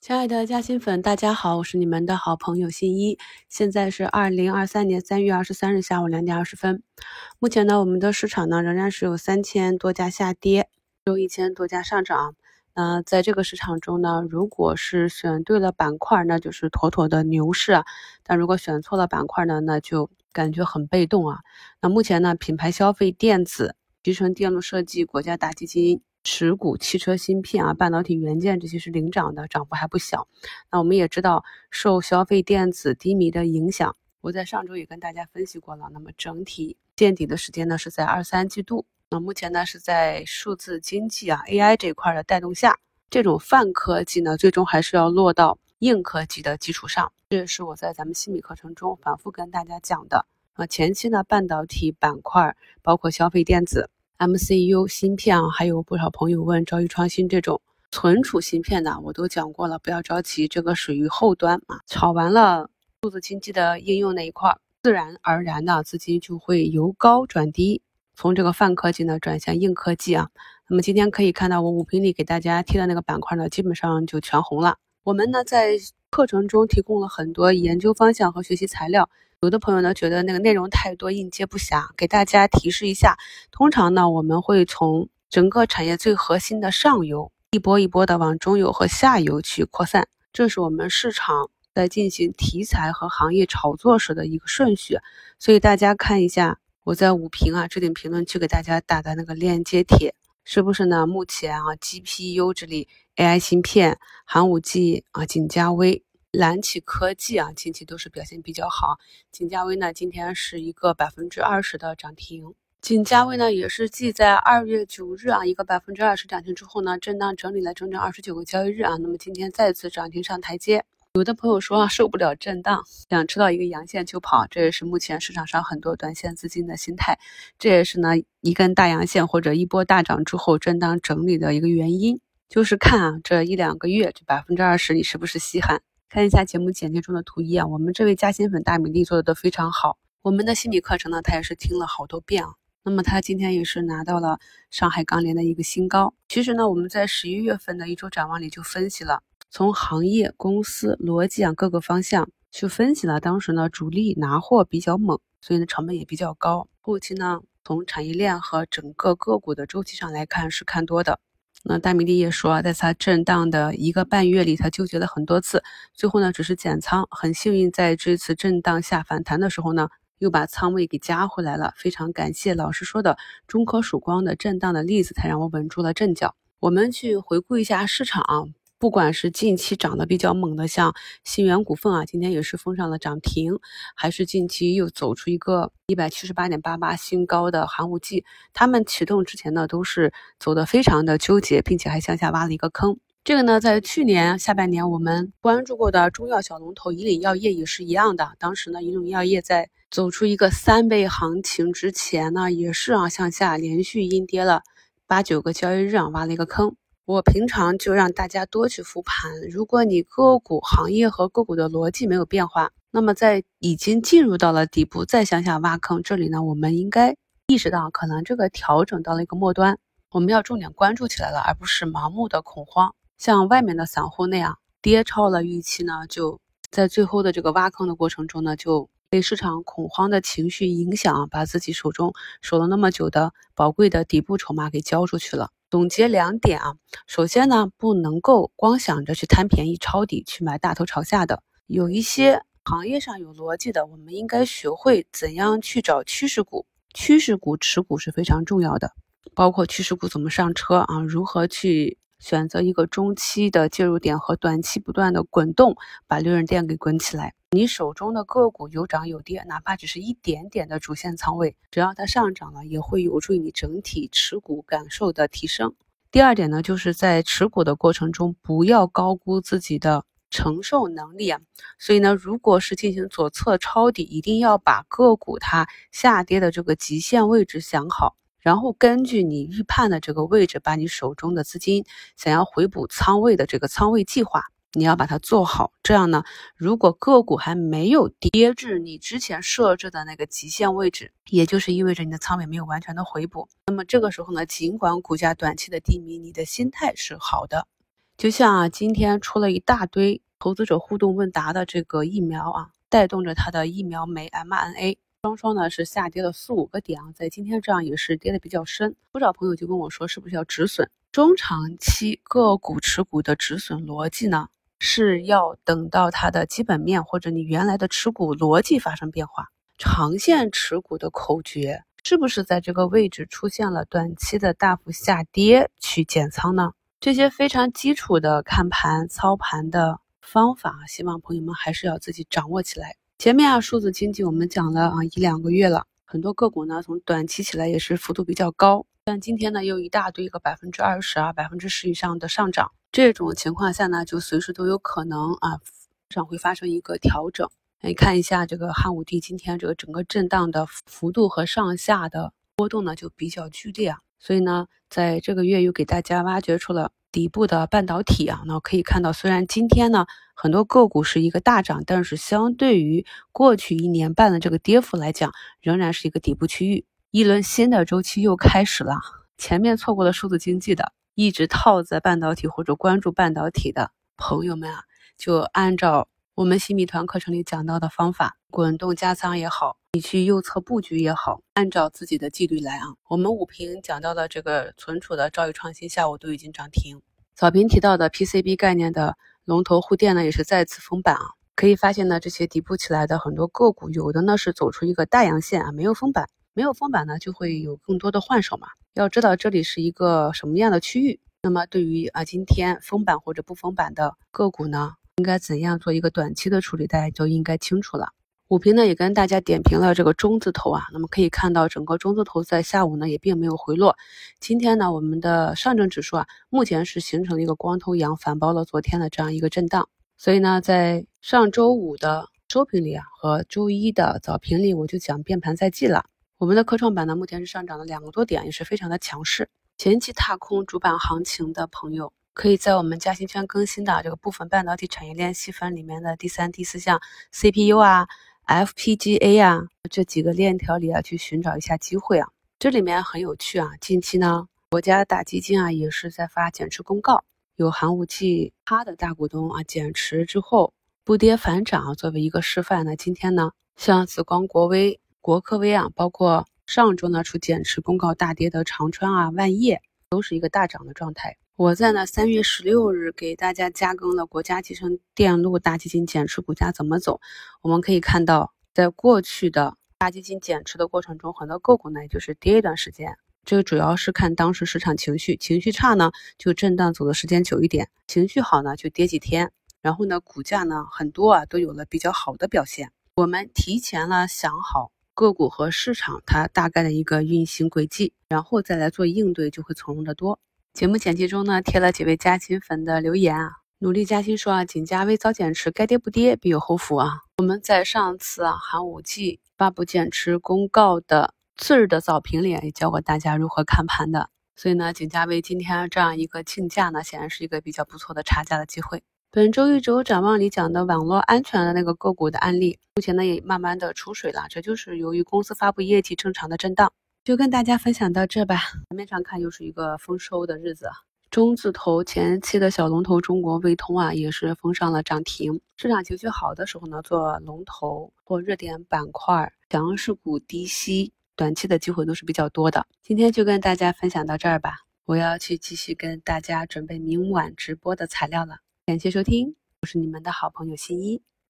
亲爱的嘉兴粉，大家好，我是你们的好朋友新一。现在是二零二三年三月二十三日下午两点二十分。目前呢，我们的市场呢仍然是有三千多家下跌，有一千多家上涨。那在这个市场中呢，如果是选对了板块，那就是妥妥的牛市啊；但如果选错了板块呢，那就感觉很被动啊。那目前呢，品牌消费电子、集成电路设计、国家大基金。持股、汽车芯片啊、半导体元件这些是领涨的，涨幅还不小。那我们也知道，受消费电子低迷的影响，我在上周也跟大家分析过了。那么整体见底的时间呢，是在二三季度。那目前呢，是在数字经济啊、AI 这块的带动下，这种泛科技呢，最终还是要落到硬科技的基础上。这也是我在咱们新米课程中反复跟大家讲的。啊，前期呢，半导体板块包括消费电子。MCU 芯片啊，还有不少朋友问兆易创新这种存储芯片的，我都讲过了，不要着急，这个属于后端啊。炒完了数字经济的应用那一块，自然而然的资金就会由高转低，从这个泛科技呢转向硬科技啊。那么今天可以看到我五评里给大家贴的那个板块呢，基本上就全红了。我们呢在课程中提供了很多研究方向和学习材料。有的朋友呢觉得那个内容太多，应接不暇，给大家提示一下。通常呢，我们会从整个产业最核心的上游，一波一波的往中游和下游去扩散，这是我们市场在进行题材和行业炒作时的一个顺序。所以大家看一下我在五评啊置顶评论区给大家打的那个链接帖，是不是呢？目前啊，GPU 这里 AI 芯片、寒武纪啊、景嘉微。蓝企科技啊，近期都是表现比较好。景嘉微呢，今天是一个百分之二十的涨停。景嘉微呢，也是继在二月九日啊一个百分之二十涨停之后呢，震荡整理了整整二十九个交易日啊，那么今天再次涨停上台阶。有的朋友说啊，受不了震荡，想吃到一个阳线就跑，这也是目前市场上很多短线资金的心态。这也是呢一根大阳线或者一波大涨之后震荡整理的一个原因，就是看啊这一两个月这百分之二十你是不是稀罕？看一下节目简介中的图一啊，我们这位嘉兴粉大米粒做的都非常好。我们的心理课程呢，他也是听了好多遍啊。那么他今天也是拿到了上海钢联的一个新高。其实呢，我们在十一月份的一周展望里就分析了，从行业、公司逻辑啊各个方向去分析了。当时呢，主力拿货比较猛，所以呢成本也比较高。后期呢，从产业链和整个个股的周期上来看是看多的。那大米粒也说，在他震荡的一个半月里，他纠结了很多次，最后呢，只是减仓，很幸运在这次震荡下反弹的时候呢，又把仓位给加回来了。非常感谢老师说的中科曙光的震荡的例子，才让我稳住了阵脚。我们去回顾一下市场。不管是近期涨得比较猛的，像新源股份啊，今天也是封上了涨停，还是近期又走出一个一百七十八点八八新高的寒武纪，他们启动之前呢，都是走的非常的纠结，并且还向下挖了一个坑。这个呢，在去年下半年我们关注过的中药小龙头以岭药业也是一样的，当时呢，以岭药业在走出一个三倍行情之前呢，也是啊向下连续阴跌了八九个交易日啊，挖了一个坑。我平常就让大家多去复盘。如果你个股行业和个股的逻辑没有变化，那么在已经进入到了底部再想想挖坑，这里呢，我们应该意识到可能这个调整到了一个末端，我们要重点关注起来了，而不是盲目的恐慌。像外面的散户那样跌超了预期呢，就在最后的这个挖坑的过程中呢，就被市场恐慌的情绪影响，把自己手中守了那么久的宝贵的底部筹码给交出去了。总结两点啊，首先呢，不能够光想着去贪便宜抄底去买大头朝下的，有一些行业上有逻辑的，我们应该学会怎样去找趋势股，趋势股持股是非常重要的，包括趋势股怎么上车啊，如何去。选择一个中期的介入点和短期不断的滚动，把利润垫给滚起来。你手中的个股有涨有跌，哪怕只是一点点的主线仓位，只要它上涨了，也会有助于你整体持股感受的提升。第二点呢，就是在持股的过程中，不要高估自己的承受能力啊。所以呢，如果是进行左侧抄底，一定要把个股它下跌的这个极限位置想好。然后根据你预判的这个位置，把你手中的资金想要回补仓位的这个仓位计划，你要把它做好。这样呢，如果个股还没有跌至你之前设置的那个极限位置，也就是意味着你的仓位没有完全的回补。那么这个时候呢，尽管股价短期的低迷，你的心态是好的。就像啊，今天出了一大堆投资者互动问答的这个疫苗啊，带动着它的疫苗酶 mRNA。双双呢是下跌了四五个点啊，在今天这样也是跌的比较深，不少朋友就跟我说，是不是要止损？中长期个股持股的止损逻辑呢，是要等到它的基本面或者你原来的持股逻辑发生变化，长线持股的口诀是不是在这个位置出现了短期的大幅下跌去减仓呢？这些非常基础的看盘操盘的方法，希望朋友们还是要自己掌握起来。前面啊，数字经济我们讲了啊一两个月了，很多个股呢从短期起来也是幅度比较高，但今天呢又一大堆个百分之二十啊、百分之十以上的上涨，这种情况下呢，就随时都有可能啊市场会发生一个调整。你看一下这个汉武帝今天这个整个震荡的幅度和上下的波动呢就比较剧烈啊，所以呢在这个月又给大家挖掘出了。底部的半导体啊，那可以看到，虽然今天呢很多个股是一个大涨，但是相对于过去一年半的这个跌幅来讲，仍然是一个底部区域。一轮新的周期又开始了。前面错过了数字经济的，一直套在半导体或者关注半导体的朋友们啊，就按照我们新米团课程里讲到的方法，滚动加仓也好。你去右侧布局也好，按照自己的纪律来啊。我们五评讲到的这个存储的兆易创新，下午都已经涨停。早评提到的 PCB 概念的龙头沪电呢，也是再次封板啊。可以发现呢，这些底部起来的很多个股，有的呢是走出一个大阳线啊，没有封板，没有封板呢，就会有更多的换手嘛。要知道这里是一个什么样的区域，那么对于啊今天封板或者不封板的个股呢，应该怎样做一个短期的处理，大家就应该清楚了。午评呢也跟大家点评了这个中字头啊，那么可以看到整个中字头在下午呢也并没有回落。今天呢我们的上证指数啊目前是形成了一个光头阳，反包了昨天的这样一个震荡。所以呢在上周五的收评里啊和周一的早评里我就讲变盘在即了。我们的科创板呢目前是上涨了两个多点，也是非常的强势。前期踏空主板行情的朋友，可以在我们嘉兴圈更新的这个部分半导体产业链细分里面的第三、第四项 CPU 啊。FPGA 啊，这几个链条里啊，去寻找一下机会啊。这里面很有趣啊。近期呢，国家大基金啊也是在发减持公告，有寒武纪它的大股东啊减持之后不跌反涨，作为一个示范呢。今天呢，像紫光、国威、国科威啊，包括上周呢出减持公告大跌的长川啊、万业，都是一个大涨的状态。我在呢三月十六日给大家加更了国家集成电路大基金减持股价怎么走。我们可以看到，在过去的大基金减持的过程中，很多个股呢也就是跌一段时间。这个主要是看当时市场情绪，情绪差呢就震荡走的时间久一点，情绪好呢就跌几天。然后呢股价呢很多啊都有了比较好的表现。我们提前了想好个股和市场它大概的一个运行轨迹，然后再来做应对，就会从容的多。节目简介中呢贴了几位加薪粉的留言啊，努力加薪说啊，仅加微早减持，该跌不跌，必有后福啊。我们在上次啊寒武纪发布减持公告的次日的早评里也教过大家如何看盘的，所以呢，景嘉微今天这样一个竞价呢，显然是一个比较不错的差价的机会。本周一周展望里讲的网络安全的那个个股的案例，目前呢也慢慢的出水了，这就是由于公司发布业绩正常的震荡。就跟大家分享到这吧。表面上看，又是一个丰收的日子。中字头前期的小龙头中国卫通啊，也是封上了涨停。市场情绪好的时候呢，做龙头或热点板块、强势股低吸，短期的机会都是比较多的。今天就跟大家分享到这儿吧。我要去继续跟大家准备明晚直播的材料了。感谢收听，我是你们的好朋友新一。